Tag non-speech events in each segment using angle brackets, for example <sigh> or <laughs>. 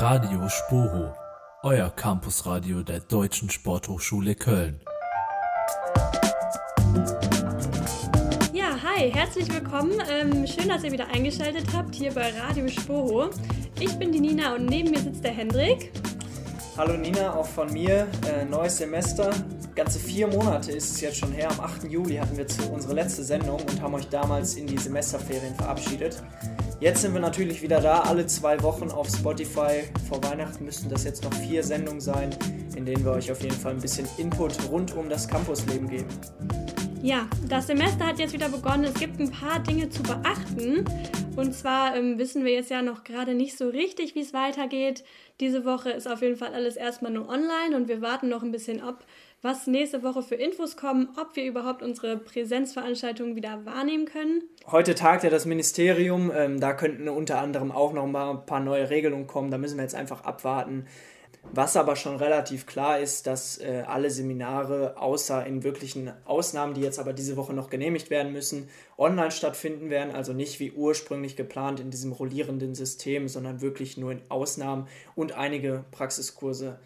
Radio Spoho, euer Campusradio der Deutschen Sporthochschule Köln. Ja, hi, herzlich willkommen. Ähm, schön, dass ihr wieder eingeschaltet habt hier bei Radio Spoho. Ich bin die Nina und neben mir sitzt der Hendrik. Hallo Nina, auch von mir. Äh, neues Semester. Ganze vier Monate ist es jetzt schon her. Am 8. Juli hatten wir zu unsere letzte Sendung und haben euch damals in die Semesterferien verabschiedet. Jetzt sind wir natürlich wieder da, alle zwei Wochen auf Spotify. Vor Weihnachten müssten das jetzt noch vier Sendungen sein, in denen wir euch auf jeden Fall ein bisschen Input rund um das Campusleben geben. Ja, das Semester hat jetzt wieder begonnen. Es gibt ein paar Dinge zu beachten. Und zwar ähm, wissen wir jetzt ja noch gerade nicht so richtig, wie es weitergeht. Diese Woche ist auf jeden Fall alles erstmal nur online und wir warten noch ein bisschen ab, was nächste Woche für Infos kommen, ob wir überhaupt unsere Präsenzveranstaltungen wieder wahrnehmen können. Heute tagt ja das Ministerium, ähm, da könnten unter anderem auch noch mal ein paar neue Regelungen kommen, da müssen wir jetzt einfach abwarten. Was aber schon relativ klar ist, dass äh, alle Seminare, außer in wirklichen Ausnahmen, die jetzt aber diese Woche noch genehmigt werden müssen, online stattfinden werden. Also nicht wie ursprünglich geplant in diesem rollierenden System, sondern wirklich nur in Ausnahmen und einige Praxiskurse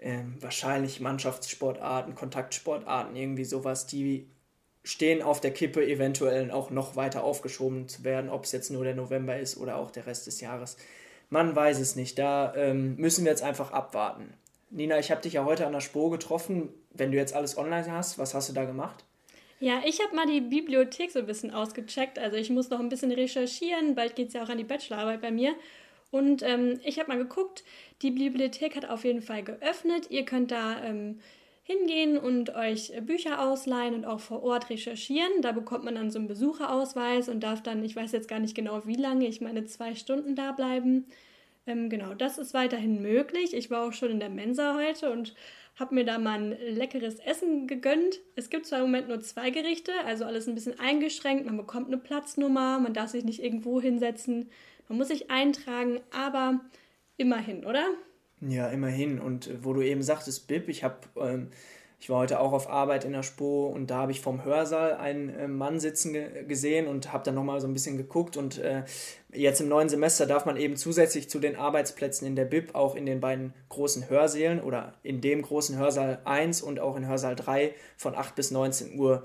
ähm, wahrscheinlich Mannschaftssportarten, Kontaktsportarten, irgendwie sowas, die stehen auf der Kippe, eventuell auch noch weiter aufgeschoben zu werden, ob es jetzt nur der November ist oder auch der Rest des Jahres. Man weiß es nicht. Da ähm, müssen wir jetzt einfach abwarten. Nina, ich habe dich ja heute an der Spur getroffen. Wenn du jetzt alles online hast, was hast du da gemacht? Ja, ich habe mal die Bibliothek so ein bisschen ausgecheckt. Also ich muss noch ein bisschen recherchieren. Bald geht es ja auch an die Bachelorarbeit bei mir. Und ähm, ich habe mal geguckt, die Bibliothek hat auf jeden Fall geöffnet. Ihr könnt da ähm, hingehen und euch Bücher ausleihen und auch vor Ort recherchieren. Da bekommt man dann so einen Besucherausweis und darf dann, ich weiß jetzt gar nicht genau wie lange, ich meine zwei Stunden da bleiben. Ähm, genau, das ist weiterhin möglich. Ich war auch schon in der Mensa heute und habe mir da mal ein leckeres Essen gegönnt. Es gibt zwar im Moment nur zwei Gerichte, also alles ein bisschen eingeschränkt. Man bekommt eine Platznummer, man darf sich nicht irgendwo hinsetzen, man muss sich eintragen, aber Immerhin, oder? Ja, immerhin. Und äh, wo du eben sagtest, Bib, ich habe, ähm, ich war heute auch auf Arbeit in der Spo und da habe ich vom Hörsaal einen äh, Mann sitzen ge gesehen und habe dann nochmal so ein bisschen geguckt. Und äh, jetzt im neuen Semester darf man eben zusätzlich zu den Arbeitsplätzen in der Bib auch in den beiden großen Hörsälen oder in dem großen Hörsaal 1 und auch in Hörsaal 3 von 8 bis 19 Uhr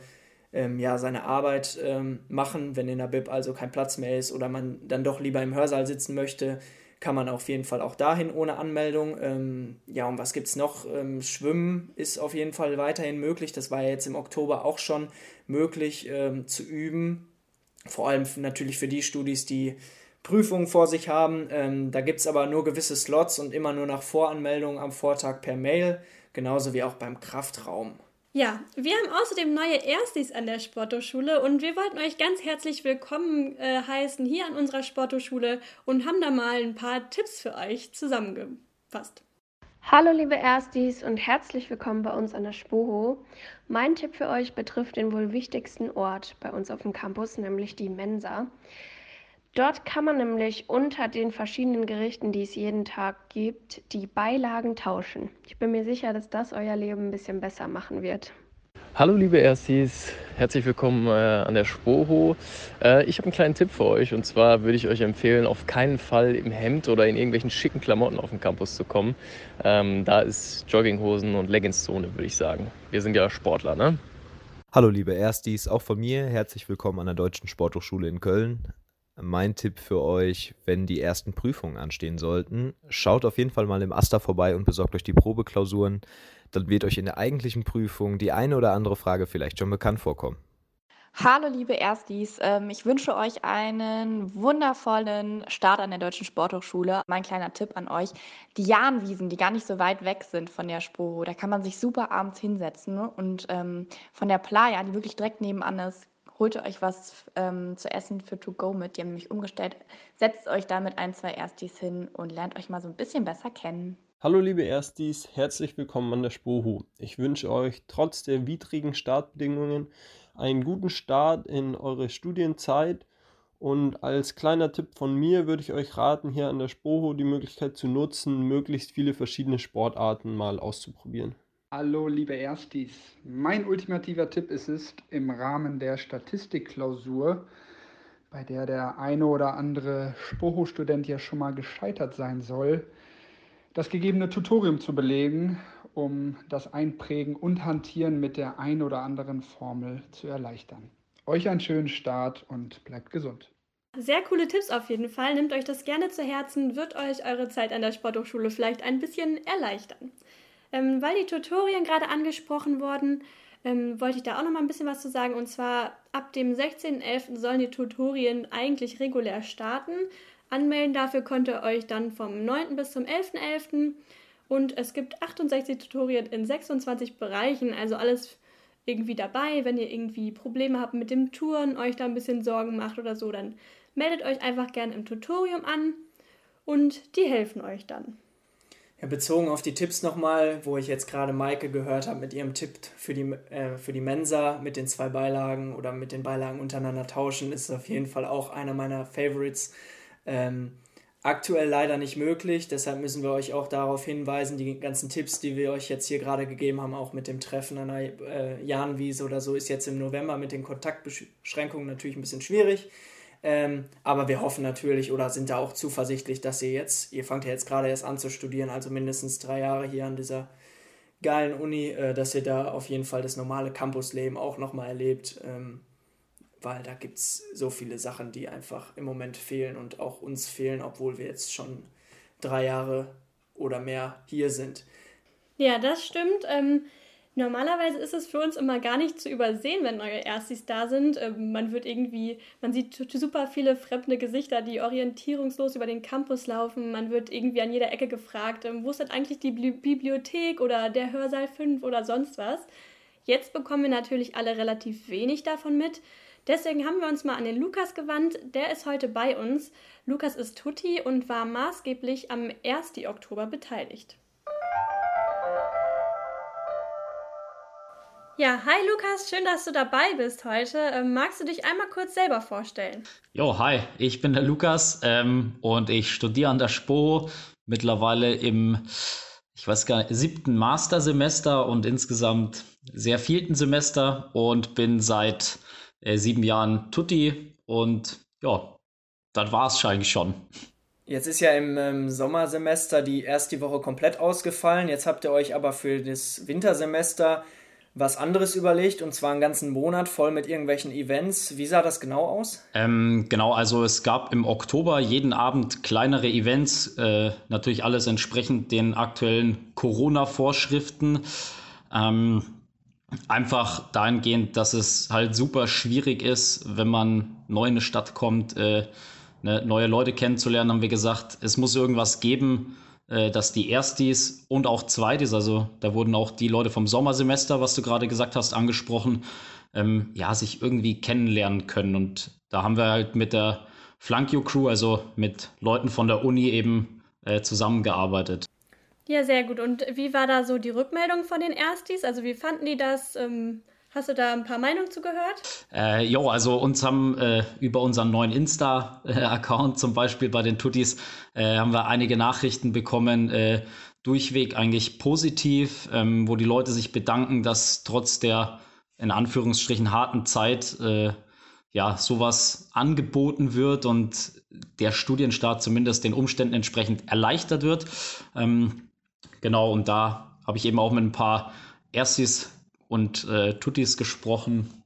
ähm, ja, seine Arbeit ähm, machen, wenn in der Bib also kein Platz mehr ist oder man dann doch lieber im Hörsaal sitzen möchte kann man auf jeden Fall auch dahin ohne Anmeldung. Ähm, ja, und was gibt es noch? Ähm, Schwimmen ist auf jeden Fall weiterhin möglich. Das war ja jetzt im Oktober auch schon möglich ähm, zu üben. Vor allem natürlich für die Studis, die Prüfungen vor sich haben. Ähm, da gibt es aber nur gewisse Slots und immer nur nach Voranmeldung am Vortag per Mail, genauso wie auch beim Kraftraum. Ja, wir haben außerdem neue Erstis an der Sporthochschule und wir wollten euch ganz herzlich willkommen äh, heißen hier an unserer Sporthochschule und haben da mal ein paar Tipps für euch zusammengefasst. Hallo liebe Erstis und herzlich willkommen bei uns an der Spoho. Mein Tipp für euch betrifft den wohl wichtigsten Ort bei uns auf dem Campus, nämlich die Mensa. Dort kann man nämlich unter den verschiedenen Gerichten, die es jeden Tag gibt, die Beilagen tauschen. Ich bin mir sicher, dass das euer Leben ein bisschen besser machen wird. Hallo liebe Erstis, herzlich willkommen äh, an der Spoho. Äh, ich habe einen kleinen Tipp für euch und zwar würde ich euch empfehlen, auf keinen Fall im Hemd oder in irgendwelchen schicken Klamotten auf den Campus zu kommen. Ähm, da ist Jogginghosen und Leggingszone, würde ich sagen. Wir sind ja Sportler, ne? Hallo liebe Erstis, auch von mir herzlich willkommen an der Deutschen Sporthochschule in Köln. Mein Tipp für euch, wenn die ersten Prüfungen anstehen sollten, schaut auf jeden Fall mal im Aster vorbei und besorgt euch die Probeklausuren. Dann wird euch in der eigentlichen Prüfung die eine oder andere Frage vielleicht schon bekannt vorkommen. Hallo liebe Erstis, ähm, ich wünsche euch einen wundervollen Start an der Deutschen Sporthochschule. Mein kleiner Tipp an euch, die Jahnwiesen, die gar nicht so weit weg sind von der Sporo, da kann man sich super abends hinsetzen und ähm, von der Playa, die wirklich direkt nebenan ist, holt euch was ähm, zu essen für To Go mit. Die haben nämlich umgestellt. Setzt euch da mit ein, zwei Erstis hin und lernt euch mal so ein bisschen besser kennen. Hallo liebe Erstis, herzlich willkommen an der Spohu. Ich wünsche euch trotz der widrigen Startbedingungen einen guten Start in eure Studienzeit und als kleiner Tipp von mir würde ich euch raten, hier an der Spoho die Möglichkeit zu nutzen, möglichst viele verschiedene Sportarten mal auszuprobieren. Hallo liebe Erstis, mein ultimativer Tipp ist es, im Rahmen der Statistikklausur, bei der der eine oder andere Spoho-Student ja schon mal gescheitert sein soll, das gegebene Tutorium zu belegen, um das Einprägen und Hantieren mit der ein oder anderen Formel zu erleichtern. Euch einen schönen Start und bleibt gesund. Sehr coole Tipps auf jeden Fall. Nehmt euch das gerne zu Herzen, wird euch eure Zeit an der Sporthochschule vielleicht ein bisschen erleichtern. Ähm, weil die Tutorien gerade angesprochen wurden, ähm, wollte ich da auch noch mal ein bisschen was zu sagen. Und zwar ab dem 16.11. sollen die Tutorien eigentlich regulär starten. Anmelden dafür könnt ihr euch dann vom 9. bis zum 11.11. .11. Und es gibt 68 Tutorien in 26 Bereichen, also alles irgendwie dabei. Wenn ihr irgendwie Probleme habt mit dem Touren, euch da ein bisschen Sorgen macht oder so, dann meldet euch einfach gerne im Tutorium an und die helfen euch dann. Ja, bezogen auf die Tipps nochmal, wo ich jetzt gerade Maike gehört habe mit ihrem Tipp für die, äh, für die Mensa mit den zwei Beilagen oder mit den Beilagen untereinander tauschen, ist auf jeden Fall auch einer meiner Favorites. Ähm, aktuell leider nicht möglich, deshalb müssen wir euch auch darauf hinweisen, die ganzen Tipps, die wir euch jetzt hier gerade gegeben haben, auch mit dem Treffen an der äh, Jahnwiese oder so, ist jetzt im November mit den Kontaktbeschränkungen natürlich ein bisschen schwierig. Ähm, aber wir hoffen natürlich oder sind da auch zuversichtlich, dass ihr jetzt, ihr fangt ja jetzt gerade erst an zu studieren, also mindestens drei Jahre hier an dieser geilen Uni, äh, dass ihr da auf jeden Fall das normale Campusleben auch nochmal erlebt, ähm, weil da gibt es so viele Sachen, die einfach im Moment fehlen und auch uns fehlen, obwohl wir jetzt schon drei Jahre oder mehr hier sind. Ja, das stimmt. Ähm, Normalerweise ist es für uns immer gar nicht zu übersehen, wenn neue Erstis da sind. Ähm, man wird irgendwie, man sieht super viele fremde Gesichter, die orientierungslos über den Campus laufen. Man wird irgendwie an jeder Ecke gefragt, ähm, wo ist denn eigentlich die Bibliothek oder der Hörsaal 5 oder sonst was. Jetzt bekommen wir natürlich alle relativ wenig davon mit. Deswegen haben wir uns mal an den Lukas gewandt. Der ist heute bei uns. Lukas ist Tutti und war maßgeblich am 1. Oktober beteiligt. Ja, hi Lukas, schön, dass du dabei bist heute. Ähm, magst du dich einmal kurz selber vorstellen? Jo, hi, ich bin der Lukas ähm, und ich studiere an der SPO mittlerweile im, ich weiß gar nicht, siebten Mastersemester und insgesamt sehr vierten Semester und bin seit äh, sieben Jahren Tutti und ja, das war es eigentlich schon. Jetzt ist ja im ähm, Sommersemester die erste Woche komplett ausgefallen. Jetzt habt ihr euch aber für das Wintersemester was anderes überlegt und zwar einen ganzen Monat voll mit irgendwelchen Events. Wie sah das genau aus? Ähm, genau, also es gab im Oktober jeden Abend kleinere Events, äh, natürlich alles entsprechend den aktuellen Corona-Vorschriften. Ähm, einfach dahingehend, dass es halt super schwierig ist, wenn man neu in eine Stadt kommt, äh, ne, neue Leute kennenzulernen, haben wir gesagt, es muss irgendwas geben, dass die Erstis und auch Zweitis, also da wurden auch die Leute vom Sommersemester, was du gerade gesagt hast, angesprochen, ähm, ja, sich irgendwie kennenlernen können. Und da haben wir halt mit der Flankio Crew, also mit Leuten von der Uni eben äh, zusammengearbeitet. Ja, sehr gut. Und wie war da so die Rückmeldung von den Erstis? Also wie fanden die das? Ähm Hast du da ein paar Meinungen zu gehört? Äh, jo, also uns haben äh, über unseren neuen Insta-Account zum Beispiel bei den Tuttis äh, haben wir einige Nachrichten bekommen, äh, durchweg eigentlich positiv, ähm, wo die Leute sich bedanken, dass trotz der in Anführungsstrichen harten Zeit äh, ja sowas angeboten wird und der Studienstart zumindest den Umständen entsprechend erleichtert wird. Ähm, genau, und da habe ich eben auch mit ein paar Erstis und äh, Tuttis gesprochen.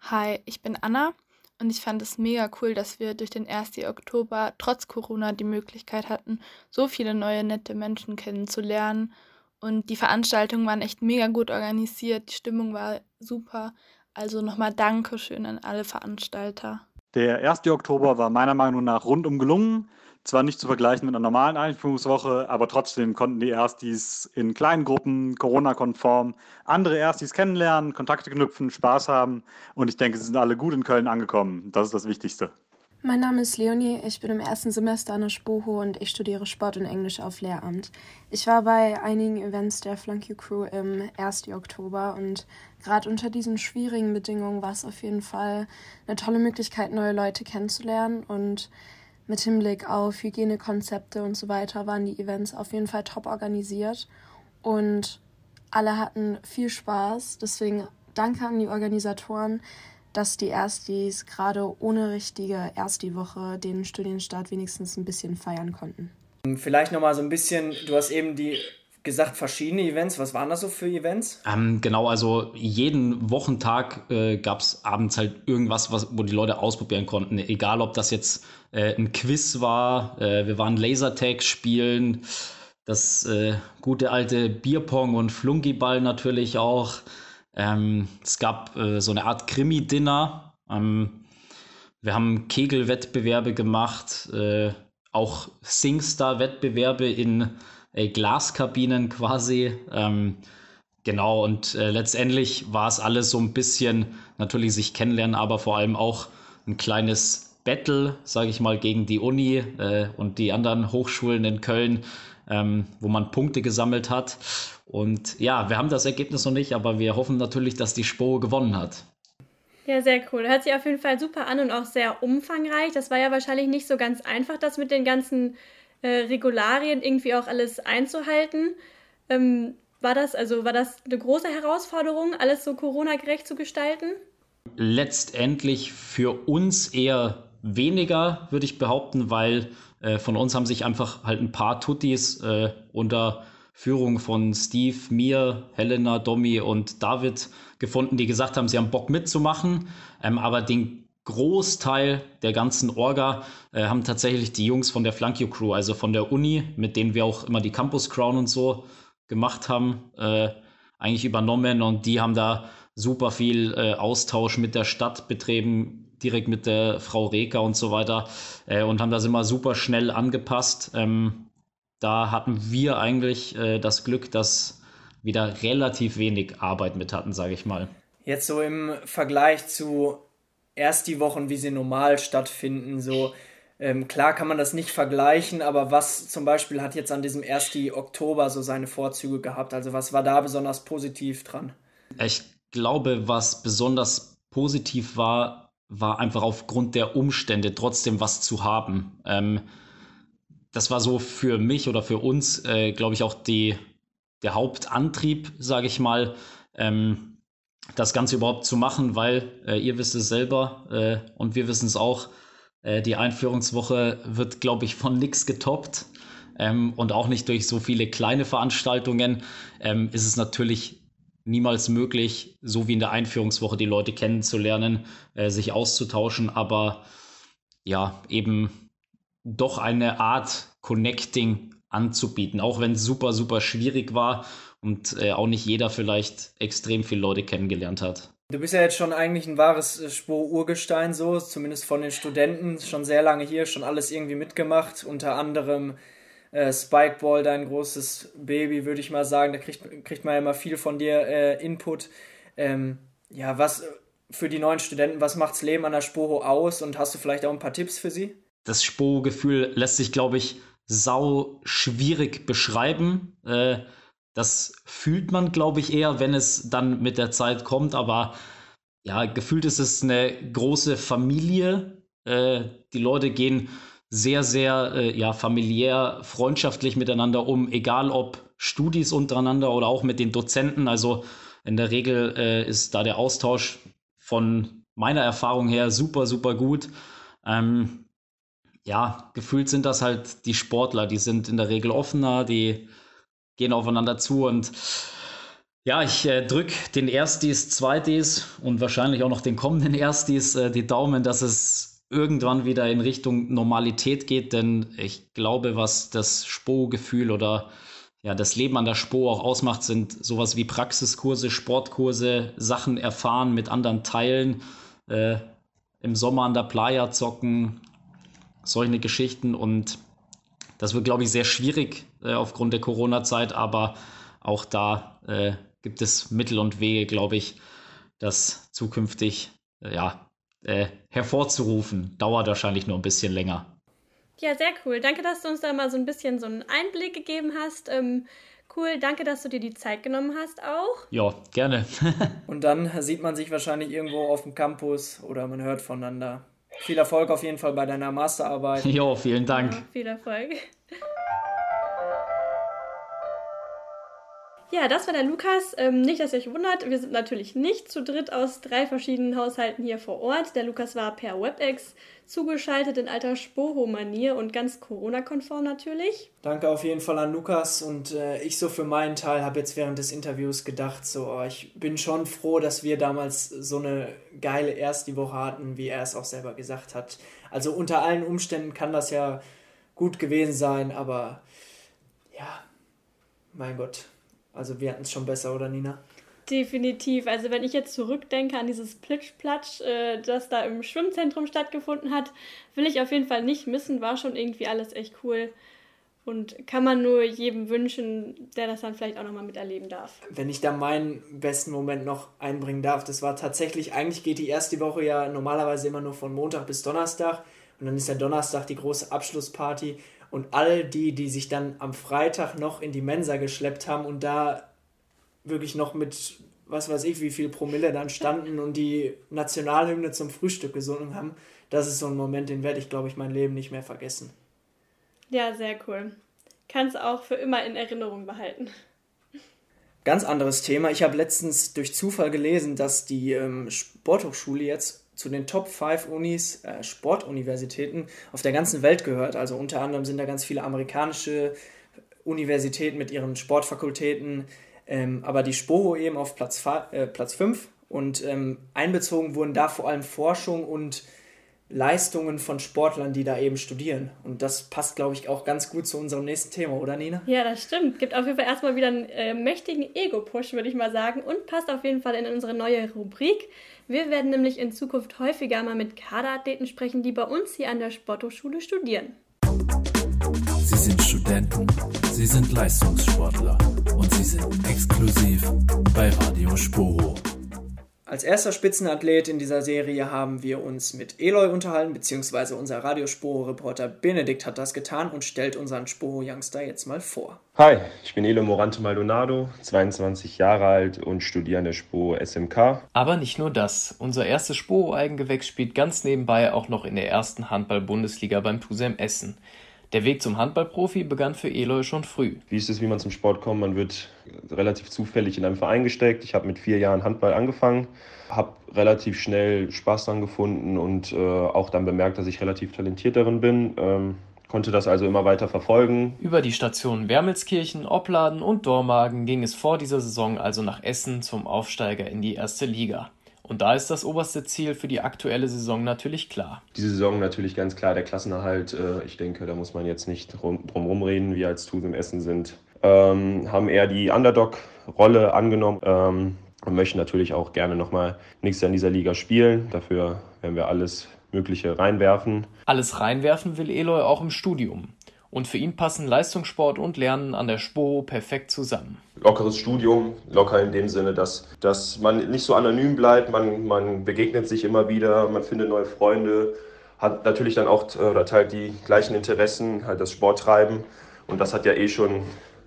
Hi, ich bin Anna und ich fand es mega cool, dass wir durch den 1. Oktober trotz Corona die Möglichkeit hatten, so viele neue nette Menschen kennenzulernen. Und die Veranstaltungen waren echt mega gut organisiert, die Stimmung war super. Also nochmal Dankeschön an alle Veranstalter. Der 1. Oktober war meiner Meinung nach rundum gelungen. Zwar nicht zu vergleichen mit einer normalen Einführungswoche, aber trotzdem konnten die Erstis in kleinen Gruppen, Corona-konform, andere Erstis kennenlernen, Kontakte knüpfen, Spaß haben und ich denke, sie sind alle gut in Köln angekommen. Das ist das Wichtigste. Mein Name ist Leonie, ich bin im ersten Semester an der SPOHO und ich studiere Sport und Englisch auf Lehramt. Ich war bei einigen Events der Flunky Crew im 1. Oktober und gerade unter diesen schwierigen Bedingungen war es auf jeden Fall eine tolle Möglichkeit, neue Leute kennenzulernen und mit Hinblick auf Hygienekonzepte und so weiter waren die Events auf jeden Fall top organisiert und alle hatten viel Spaß. Deswegen danke an die Organisatoren, dass die Erstis gerade ohne richtige Ersti-Woche den Studienstart wenigstens ein bisschen feiern konnten. Vielleicht nochmal so ein bisschen, du hast eben die gesagt, verschiedene Events. Was waren das so für Events? Ähm, genau, also jeden Wochentag äh, gab es abends halt irgendwas, was, wo die Leute ausprobieren konnten. Egal, ob das jetzt äh, ein Quiz war, äh, wir waren Lasertag spielen, das äh, gute alte Bierpong und Flunkyball natürlich auch. Ähm, es gab äh, so eine Art Krimi-Dinner. Ähm, wir haben Kegelwettbewerbe gemacht, äh, auch Singstar-Wettbewerbe in äh, Glaskabinen quasi. Ähm, genau, und äh, letztendlich war es alles so ein bisschen natürlich sich kennenlernen, aber vor allem auch ein kleines Battle, sage ich mal, gegen die Uni äh, und die anderen Hochschulen in Köln, ähm, wo man Punkte gesammelt hat. Und ja, wir haben das Ergebnis noch nicht, aber wir hoffen natürlich, dass die Spo gewonnen hat. Ja, sehr cool. Hört sich auf jeden Fall super an und auch sehr umfangreich. Das war ja wahrscheinlich nicht so ganz einfach, das mit den ganzen äh, Regularien irgendwie auch alles einzuhalten. Ähm, war das, also war das eine große Herausforderung, alles so Corona-gerecht zu gestalten? Letztendlich für uns eher weniger, würde ich behaupten, weil äh, von uns haben sich einfach halt ein paar Tuttis äh, unter Führung von Steve, mir, Helena, Domi und David gefunden, die gesagt haben, sie haben Bock mitzumachen. Ähm, aber den Großteil der ganzen Orga äh, haben tatsächlich die Jungs von der Flankio Crew, also von der Uni, mit denen wir auch immer die Campus Crown und so gemacht haben, äh, eigentlich übernommen und die haben da super viel äh, Austausch mit der Stadt betrieben, direkt mit der Frau Reker und so weiter äh, und haben das immer super schnell angepasst. Ähm, da hatten wir eigentlich äh, das Glück, dass wir da relativ wenig Arbeit mit hatten, sage ich mal. Jetzt so im Vergleich zu erst die Wochen, wie sie normal stattfinden, so ähm, klar kann man das nicht vergleichen, aber was zum Beispiel hat jetzt an diesem 1. Oktober so seine Vorzüge gehabt? Also was war da besonders positiv dran? Ich glaube, was besonders positiv war, war einfach aufgrund der Umstände trotzdem was zu haben. Ähm, das war so für mich oder für uns, äh, glaube ich, auch die, der Hauptantrieb, sage ich mal, ähm, das Ganze überhaupt zu machen, weil äh, ihr wisst es selber äh, und wir wissen es auch, äh, die Einführungswoche wird, glaube ich, von nichts getoppt. Ähm, und auch nicht durch so viele kleine Veranstaltungen ähm, ist es natürlich niemals möglich, so wie in der Einführungswoche die Leute kennenzulernen, äh, sich auszutauschen, aber ja, eben doch eine Art Connecting anzubieten, auch wenn es super, super schwierig war und äh, auch nicht jeder vielleicht extrem viele Leute kennengelernt hat. Du bist ja jetzt schon eigentlich ein wahres äh, Spur-Urgestein, so, zumindest von den Studenten, schon sehr lange hier, schon alles irgendwie mitgemacht, unter anderem äh, Spikeball, dein großes Baby, würde ich mal sagen. Da kriegt, kriegt man ja immer viel von dir äh, Input. Ähm, ja, was für die neuen Studenten, was macht's Leben an der Spoho aus und hast du vielleicht auch ein paar Tipps für sie? Das Spo-Gefühl lässt sich, glaube ich, sau schwierig beschreiben. Äh, das fühlt man, glaube ich, eher, wenn es dann mit der Zeit kommt. Aber ja, gefühlt ist es eine große Familie. Äh, die Leute gehen sehr, sehr äh, ja, familiär, freundschaftlich miteinander um, egal ob Studis untereinander oder auch mit den Dozenten. Also in der Regel äh, ist da der Austausch von meiner Erfahrung her super, super gut. Ähm, ja, gefühlt sind das halt die Sportler, die sind in der Regel offener, die gehen aufeinander zu und ja, ich äh, drücke den Erstis, Zweitis und wahrscheinlich auch noch den kommenden Erstis äh, die Daumen, dass es irgendwann wieder in Richtung Normalität geht, denn ich glaube, was das Spo-Gefühl oder ja, das Leben an der Spo auch ausmacht, sind sowas wie Praxiskurse, Sportkurse, Sachen erfahren mit anderen Teilen, äh, im Sommer an der Playa zocken, solche Geschichten und das wird, glaube ich, sehr schwierig äh, aufgrund der Corona-Zeit, aber auch da äh, gibt es Mittel und Wege, glaube ich, das zukünftig äh, ja, äh, hervorzurufen. Dauert wahrscheinlich nur ein bisschen länger. Ja, sehr cool. Danke, dass du uns da mal so ein bisschen so einen Einblick gegeben hast. Ähm, cool, danke, dass du dir die Zeit genommen hast auch. Ja, gerne. <laughs> und dann sieht man sich wahrscheinlich irgendwo auf dem Campus oder man hört voneinander. Viel Erfolg auf jeden Fall bei deiner Masterarbeit. <laughs> Jo, vielen Dank. Ja, viel Erfolg. Ja, das war der Lukas. Ähm, nicht, dass ihr euch wundert, wir sind natürlich nicht zu dritt aus drei verschiedenen Haushalten hier vor Ort. Der Lukas war per WebEx zugeschaltet in alter Spoho-Manier und ganz Corona-konform natürlich. Danke auf jeden Fall an Lukas und äh, ich so für meinen Teil habe jetzt während des Interviews gedacht, so oh, ich bin schon froh, dass wir damals so eine geile erste Woche hatten, wie er es auch selber gesagt hat. Also unter allen Umständen kann das ja gut gewesen sein, aber ja, mein Gott, also wir hatten es schon besser, oder Nina? Definitiv. Also wenn ich jetzt zurückdenke an dieses Plitschplatsch, äh, das da im Schwimmzentrum stattgefunden hat, will ich auf jeden Fall nicht missen. War schon irgendwie alles echt cool. Und kann man nur jedem wünschen, der das dann vielleicht auch nochmal miterleben darf. Wenn ich da meinen besten Moment noch einbringen darf, das war tatsächlich, eigentlich geht die erste Woche ja normalerweise immer nur von Montag bis Donnerstag. Und dann ist ja Donnerstag die große Abschlussparty. Und all die, die sich dann am Freitag noch in die Mensa geschleppt haben und da wirklich noch mit, was weiß ich, wie viel Promille dann standen und die Nationalhymne zum Frühstück gesungen haben, das ist so ein Moment, den werde ich, glaube ich, mein Leben nicht mehr vergessen. Ja, sehr cool. Kannst auch für immer in Erinnerung behalten. Ganz anderes Thema. Ich habe letztens durch Zufall gelesen, dass die ähm, Sporthochschule jetzt zu den Top 5 Unis, äh, Sportuniversitäten auf der ganzen Welt gehört. Also unter anderem sind da ganz viele amerikanische Universitäten mit ihren Sportfakultäten, ähm, aber die Spoho eben auf Platz, äh, Platz 5 und ähm, einbezogen wurden da vor allem Forschung und Leistungen von Sportlern, die da eben studieren. Und das passt, glaube ich, auch ganz gut zu unserem nächsten Thema, oder Nina? Ja, das stimmt. Gibt auf jeden Fall erstmal wieder einen äh, mächtigen Ego-Push, würde ich mal sagen, und passt auf jeden Fall in unsere neue Rubrik. Wir werden nämlich in Zukunft häufiger mal mit Kaderathleten sprechen, die bei uns hier an der Sporthochschule studieren. Sie sind Studenten, sie sind Leistungssportler und sie sind exklusiv bei Radio Sporo. Als erster Spitzenathlet in dieser Serie haben wir uns mit Eloy unterhalten, beziehungsweise unser Radiosporo-Reporter Benedikt hat das getan und stellt unseren Sporo-Youngster jetzt mal vor. Hi, ich bin Eloy Morante Maldonado, 22 Jahre alt und studiere an der Sporo SMK. Aber nicht nur das. Unser erstes Sporo-Eigengewächs spielt ganz nebenbei auch noch in der ersten Handball-Bundesliga beim Tusem Essen. Der Weg zum Handballprofi begann für Eloy schon früh. Wie ist es, wie man zum Sport kommt? Man wird relativ zufällig in einem Verein gesteckt. Ich habe mit vier Jahren Handball angefangen, habe relativ schnell Spaß daran gefunden und äh, auch dann bemerkt, dass ich relativ talentiert darin bin. Ähm, konnte das also immer weiter verfolgen. Über die Stationen Wermelskirchen, Opladen und Dormagen ging es vor dieser Saison also nach Essen zum Aufsteiger in die erste Liga. Und da ist das oberste Ziel für die aktuelle Saison natürlich klar. Diese Saison natürlich ganz klar der Klassenerhalt. Äh, ich denke, da muss man jetzt nicht drum, drum reden. Wir als Tuse im Essen sind, ähm, haben eher die Underdog-Rolle angenommen ähm, und möchten natürlich auch gerne nochmal nächstes Jahr in dieser Liga spielen. Dafür werden wir alles Mögliche reinwerfen. Alles reinwerfen will Eloy auch im Studium. Und für ihn passen Leistungssport und Lernen an der SPO perfekt zusammen. Lockeres Studium, locker in dem Sinne, dass, dass man nicht so anonym bleibt, man, man begegnet sich immer wieder, man findet neue Freunde, hat natürlich dann auch oder teilt die gleichen Interessen, halt das Sporttreiben. Und das hat ja eh schon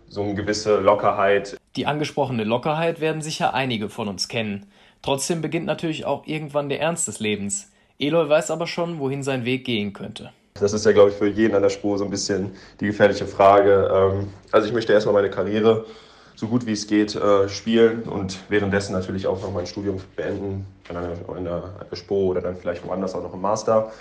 so eine gewisse Lockerheit. Die angesprochene Lockerheit werden sicher einige von uns kennen. Trotzdem beginnt natürlich auch irgendwann der Ernst des Lebens. Eloy weiß aber schon, wohin sein Weg gehen könnte. Das ist ja, glaube ich, für jeden an der Spur so ein bisschen die gefährliche Frage. Ähm, also ich möchte erstmal meine Karriere so gut wie es geht äh, spielen und währenddessen natürlich auch noch mein Studium beenden, in der, Spur oder dann vielleicht woanders auch noch im Master.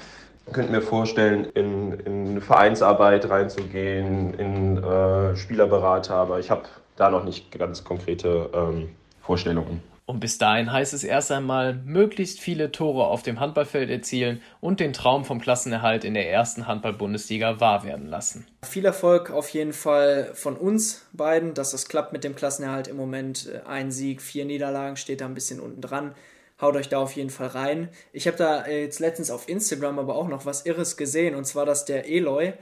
Ich könnte mir vorstellen, in, in Vereinsarbeit reinzugehen, in äh, Spielerberater, aber ich habe da noch nicht ganz konkrete ähm, Vorstellungen. Und bis dahin heißt es erst einmal, möglichst viele Tore auf dem Handballfeld erzielen und den Traum vom Klassenerhalt in der ersten Handball-Bundesliga wahr werden lassen. Viel Erfolg auf jeden Fall von uns beiden, dass das klappt mit dem Klassenerhalt im Moment. Äh, ein Sieg, vier Niederlagen steht da ein bisschen unten dran. Haut euch da auf jeden Fall rein. Ich habe da jetzt letztens auf Instagram aber auch noch was Irres gesehen und zwar, dass der Eloy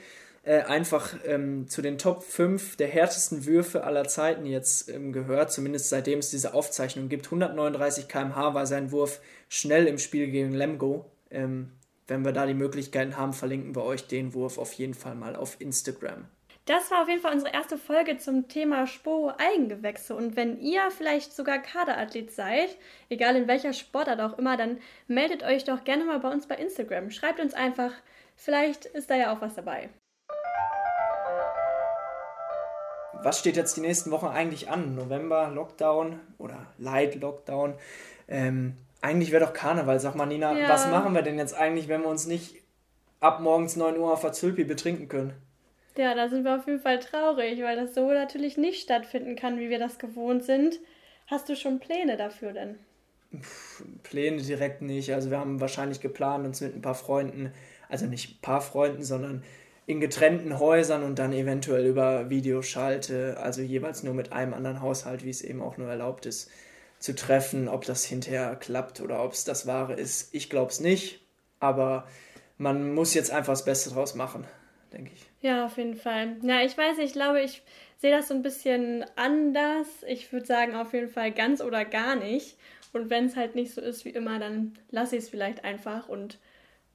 äh, einfach ähm, zu den Top 5 der härtesten Würfe aller Zeiten jetzt ähm, gehört, zumindest seitdem es diese Aufzeichnung gibt. 139 km/h war sein Wurf schnell im Spiel gegen Lemgo. Ähm, wenn wir da die Möglichkeiten haben, verlinken wir euch den Wurf auf jeden Fall mal auf Instagram. Das war auf jeden Fall unsere erste Folge zum Thema Sporo Eigengewächse. Und wenn ihr vielleicht sogar Kaderathlet seid, egal in welcher Sportart auch immer, dann meldet euch doch gerne mal bei uns bei Instagram. Schreibt uns einfach, vielleicht ist da ja auch was dabei. Was steht jetzt die nächsten Wochen eigentlich an? November, Lockdown oder Light Lockdown. Ähm, eigentlich wäre doch Karneval. Sag mal, Nina, Ja. was machen wir denn jetzt eigentlich, wenn wir uns nicht ab morgens 9 Uhr auf der Zülpi betrinken können? Ja, da sind wir auf jeden Fall traurig, weil das so natürlich nicht stattfinden kann, wie wir das gewohnt sind. Hast du schon Pläne dafür denn? Pläne direkt nicht. Also wir haben wahrscheinlich geplant, uns mit ein paar Freunden, also nicht ein paar Freunden, sondern in getrennten Häusern und dann eventuell über Videoschalte, also jeweils nur mit einem anderen Haushalt, wie es eben auch nur erlaubt ist, zu treffen. Ob das hinterher klappt oder ob es das Wahre ist, ich glaube es nicht. Aber man muss jetzt einfach das Beste draus machen, denke ich. Ja, auf jeden Fall. Ja, ich weiß, ich glaube, ich sehe das so ein bisschen anders. Ich würde sagen, auf jeden Fall ganz oder gar nicht. Und wenn es halt nicht so ist wie immer, dann lasse ich es vielleicht einfach und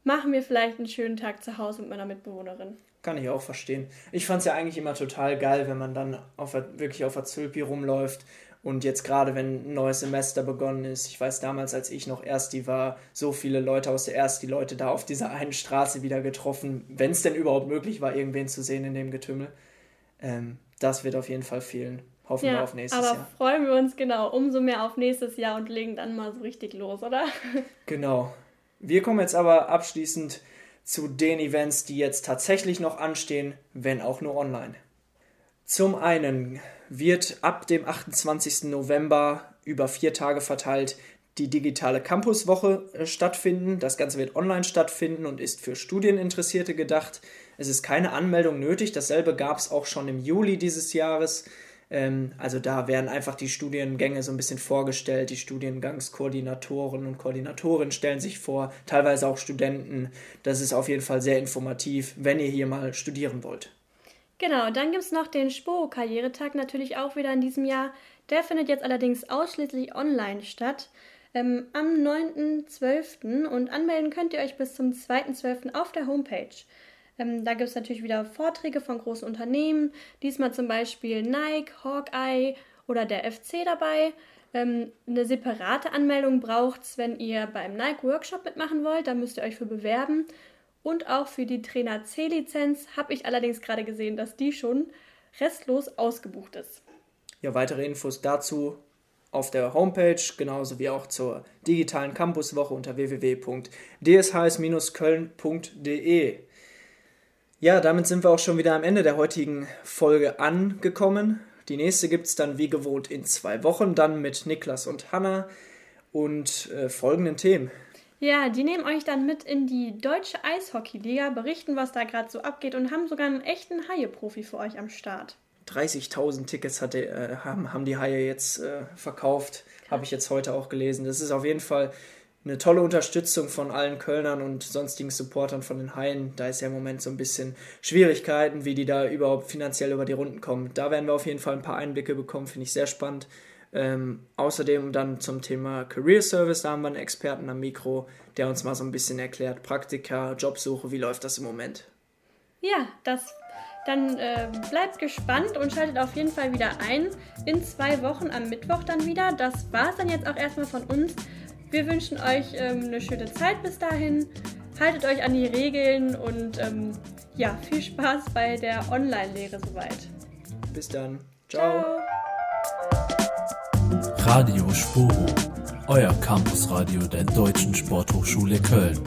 mache mir vielleicht einen schönen Tag zu Hause mit meiner Mitbewohnerin. Kann ich auch verstehen. Ich fand es ja eigentlich immer total geil, wenn man dann auf wirklich auf der Zülpi rumläuft. Und jetzt gerade, wenn ein neues Semester begonnen ist, ich weiß damals, als ich noch Ersti war, so viele Leute aus der Ersti Leute da auf dieser einen Straße wieder getroffen, wenn es denn überhaupt möglich war, irgendwen zu sehen in dem Getümmel. Ähm, das wird auf jeden Fall fehlen. Hoffen wir auf nächstes aber Jahr. freuen wir uns genau umso mehr auf nächstes Jahr und legen dann mal so richtig los, oder? Genau. Wir kommen jetzt aber abschließend zu den Events, die jetzt tatsächlich noch anstehen, wenn auch nur online. Zum einen wird ab dem 28. November über vier Tage verteilt die digitale Campuswoche äh, stattfinden. Das Ganze wird online stattfinden und ist für Studieninteressierte gedacht. Es ist keine Anmeldung nötig. Dasselbe gab es auch schon im Juli dieses Jahres. Ähm, also da werden einfach die Studiengänge so ein bisschen vorgestellt. Die Studiengangskoordinatoren und Koordinatorinnen stellen sich vor, teilweise auch Studenten. Das ist auf jeden Fall sehr informativ, wenn ihr hier mal studieren wollt. Genau, dann gibt es noch den Sporo-Karrieretag natürlich auch wieder in diesem Jahr. Der findet jetzt allerdings ausschließlich online statt. Ähm, am 9.12. und anmelden könnt ihr euch bis zum 2.12. auf der Homepage. Ähm, da gibt es natürlich wieder Vorträge von großen Unternehmen. Diesmal zum Beispiel Nike, Hawkeye oder der FC dabei. Ähm, eine separate Anmeldung braucht es, wenn ihr beim Nike Workshop mitmachen wollt. Da müsst ihr euch für bewerben. Und auch für die Trainer C-Lizenz habe ich allerdings gerade gesehen, dass die schon restlos ausgebucht ist. Ja, weitere Infos dazu auf der Homepage, genauso wie auch zur digitalen Campuswoche unter www.dshs-köln.de. Ja, damit sind wir auch schon wieder am Ende der heutigen Folge angekommen. Die nächste gibt es dann wie gewohnt in zwei Wochen, dann mit Niklas und Hanna und äh, folgenden Themen. Ja, die nehmen euch dann mit in die deutsche Eishockeyliga, berichten, was da gerade so abgeht und haben sogar einen echten Haie-Profi für euch am Start. 30.000 Tickets hatte, äh, haben, haben die Haie jetzt äh, verkauft, habe ich jetzt heute auch gelesen. Das ist auf jeden Fall eine tolle Unterstützung von allen Kölnern und sonstigen Supportern von den Haien. Da ist ja im Moment so ein bisschen Schwierigkeiten, wie die da überhaupt finanziell über die Runden kommen. Da werden wir auf jeden Fall ein paar Einblicke bekommen, finde ich sehr spannend. Ähm, außerdem dann zum Thema Career Service, da haben wir einen Experten am Mikro, der uns mal so ein bisschen erklärt, Praktika, Jobsuche, wie läuft das im Moment? Ja, das dann äh, bleibt gespannt und schaltet auf jeden Fall wieder ein. In zwei Wochen am Mittwoch dann wieder. Das war es dann jetzt auch erstmal von uns. Wir wünschen euch ähm, eine schöne Zeit bis dahin. Haltet euch an die Regeln und ähm, ja, viel Spaß bei der Online-Lehre soweit. Bis dann. Ciao. Ciao. Radio Sporo, euer Campusradio der Deutschen Sporthochschule Köln.